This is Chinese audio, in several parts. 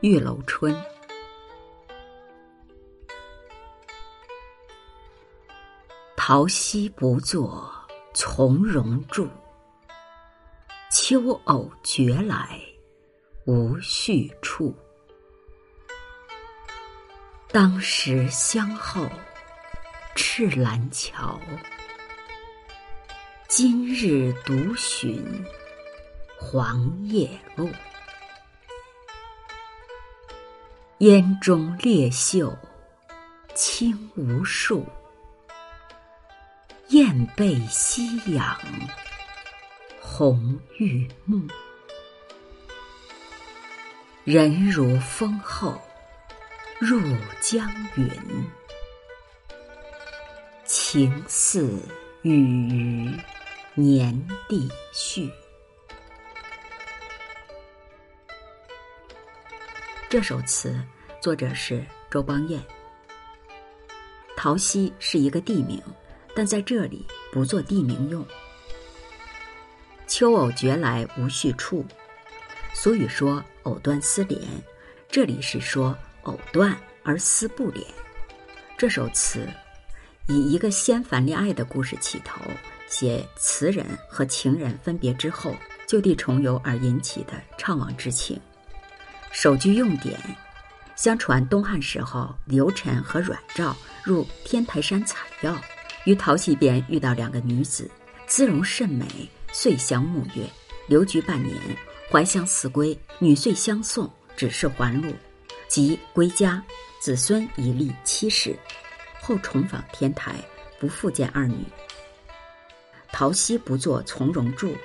玉楼春，桃溪不作从容住，秋藕绝来无续处。当时相候赤兰桥，今日独寻黄叶路。烟中烈秀清无数，雁背夕阳红玉幕。人如风后入江云，情似雨余年地序。这首词作者是周邦彦。桃溪是一个地名，但在这里不做地名用。秋藕绝来无续处，俗语说“藕断丝连”，这里是说藕断而丝不连。这首词以一个仙凡恋爱的故事起头，写词人和情人分别之后就地重游而引起的怅惘之情。首句用典：相传东汉时候，刘晨和阮肇入天台山采药，于桃溪边遇到两个女子，姿容甚美，遂相慕约，留居半年，怀乡思归，女遂相送，只是还路，即归家，子孙已立七世，后重访天台，不复见二女。桃溪不作从容住。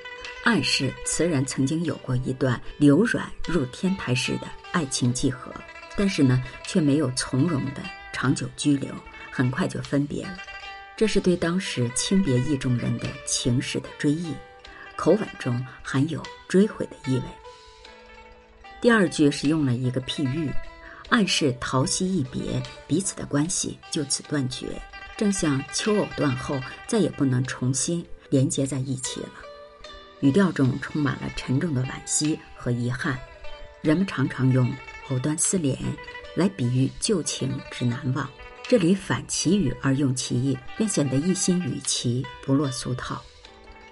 暗示词人曾经有过一段流软入天台式的爱情寄合，但是呢，却没有从容的长久居留，很快就分别了。这是对当时轻别意中人的情史的追忆，口吻中含有追悔的意味。第二句是用了一个譬喻，暗示桃溪一别，彼此的关系就此断绝，正像秋藕断后，再也不能重新连接在一起了。语调中充满了沉重的惋惜和遗憾，人们常常用“藕断丝连”来比喻旧情之难忘，这里反其语而用其意，便显得一心与其不落俗套。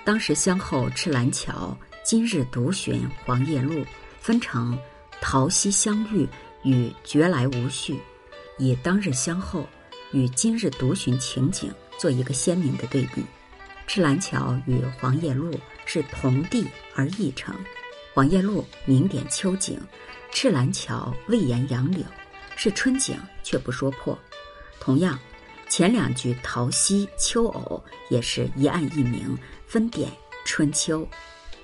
当时相候赤兰桥，今日独寻黄叶路，分成桃溪相遇与绝来无续，以当日相候与今日独寻情景做一个鲜明的对比。赤兰桥与黄叶路。是同地而异城，黄叶路名点秋景，赤兰桥未言杨柳，是春景却不说破。同样，前两句桃溪秋藕也是一暗一明，分点春秋。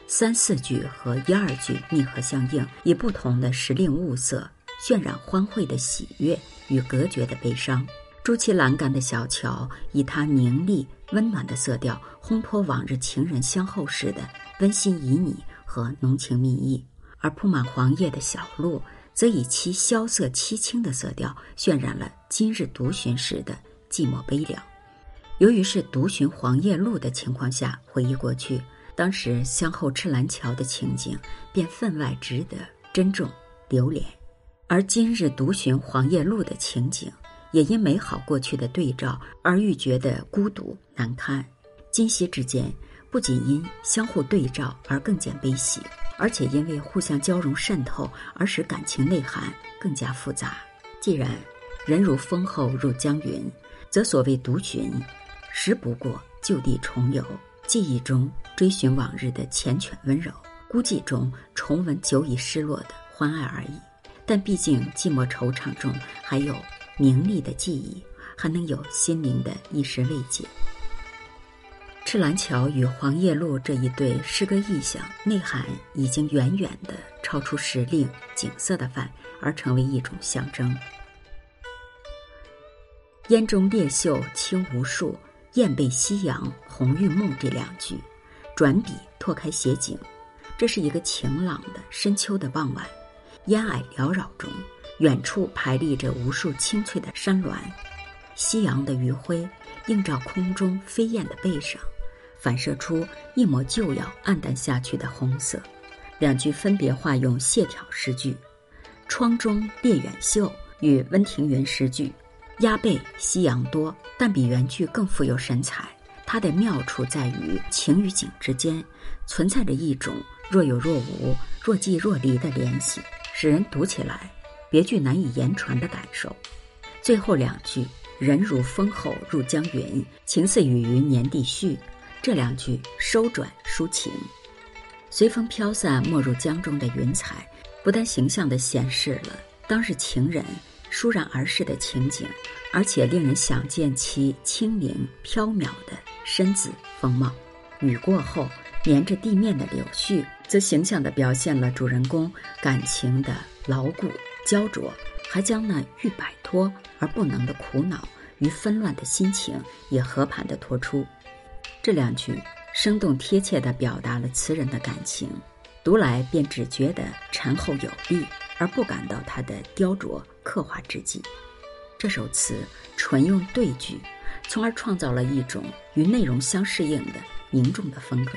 三四句和一二句密合相应，以不同的时令物色渲染欢会的喜悦与隔绝的悲伤。朱漆栏杆的小桥，以它凝丽。温暖的色调烘托往日情人相候时的温馨旖旎和浓情蜜意，而铺满黄叶的小路则以其萧瑟凄清的色调渲染了今日独寻时的寂寞悲凉。由于是独寻黄叶路的情况下回忆过去，当时相候赤兰桥的情景便分外值得珍重留恋，而今日独寻黄叶路的情景。也因美好过去的对照而愈觉得孤独难堪，今昔之间不仅因相互对照而更见悲喜，而且因为互相交融渗透而使感情内涵更加复杂。既然人如风后入江云，则所谓独寻，实不过就地重游，记忆中追寻往日的缱绻温柔，孤寂中重温久已失落的欢爱而已。但毕竟寂寞惆怅中还有。名利的记忆，还能有心灵的一时慰藉。赤兰桥与黄叶路这一对诗歌意象，内涵已经远远的超出时令景色的范，而成为一种象征。烟中烈秀清无数，雁背夕阳红玉梦这两句，转笔拓开写景，这是一个晴朗的深秋的傍晚，烟霭缭绕中。远处排立着无数青翠的山峦，夕阳的余晖映照空中飞燕的背上，反射出一抹就要暗淡下去的红色。两句分别化用谢条诗句：“窗中列远秀”与温庭筠诗句：“鸦背夕阳多”，但比原句更富有神采。它的妙处在于情与景之间存在着一种若有若无、若即若离的联系，使人读起来别具难以言传的感受。最后两句“人如风后入江云，情似雨云年地絮”，这两句收转抒情，随风飘散没入江中的云彩，不但形象地显示了当日情人倏然而逝的情景，而且令人想见其轻灵飘渺的。身子风貌，雨过后粘着地面的柳絮，则形象地表现了主人公感情的牢固焦灼，还将那欲摆脱而不能的苦恼与纷乱的心情也和盘地托出。这两句生动贴切地表达了词人的感情，读来便只觉得沉厚有力，而不感到它的雕琢刻画之际。这首词纯用对句。从而创造了一种与内容相适应的凝重的风格。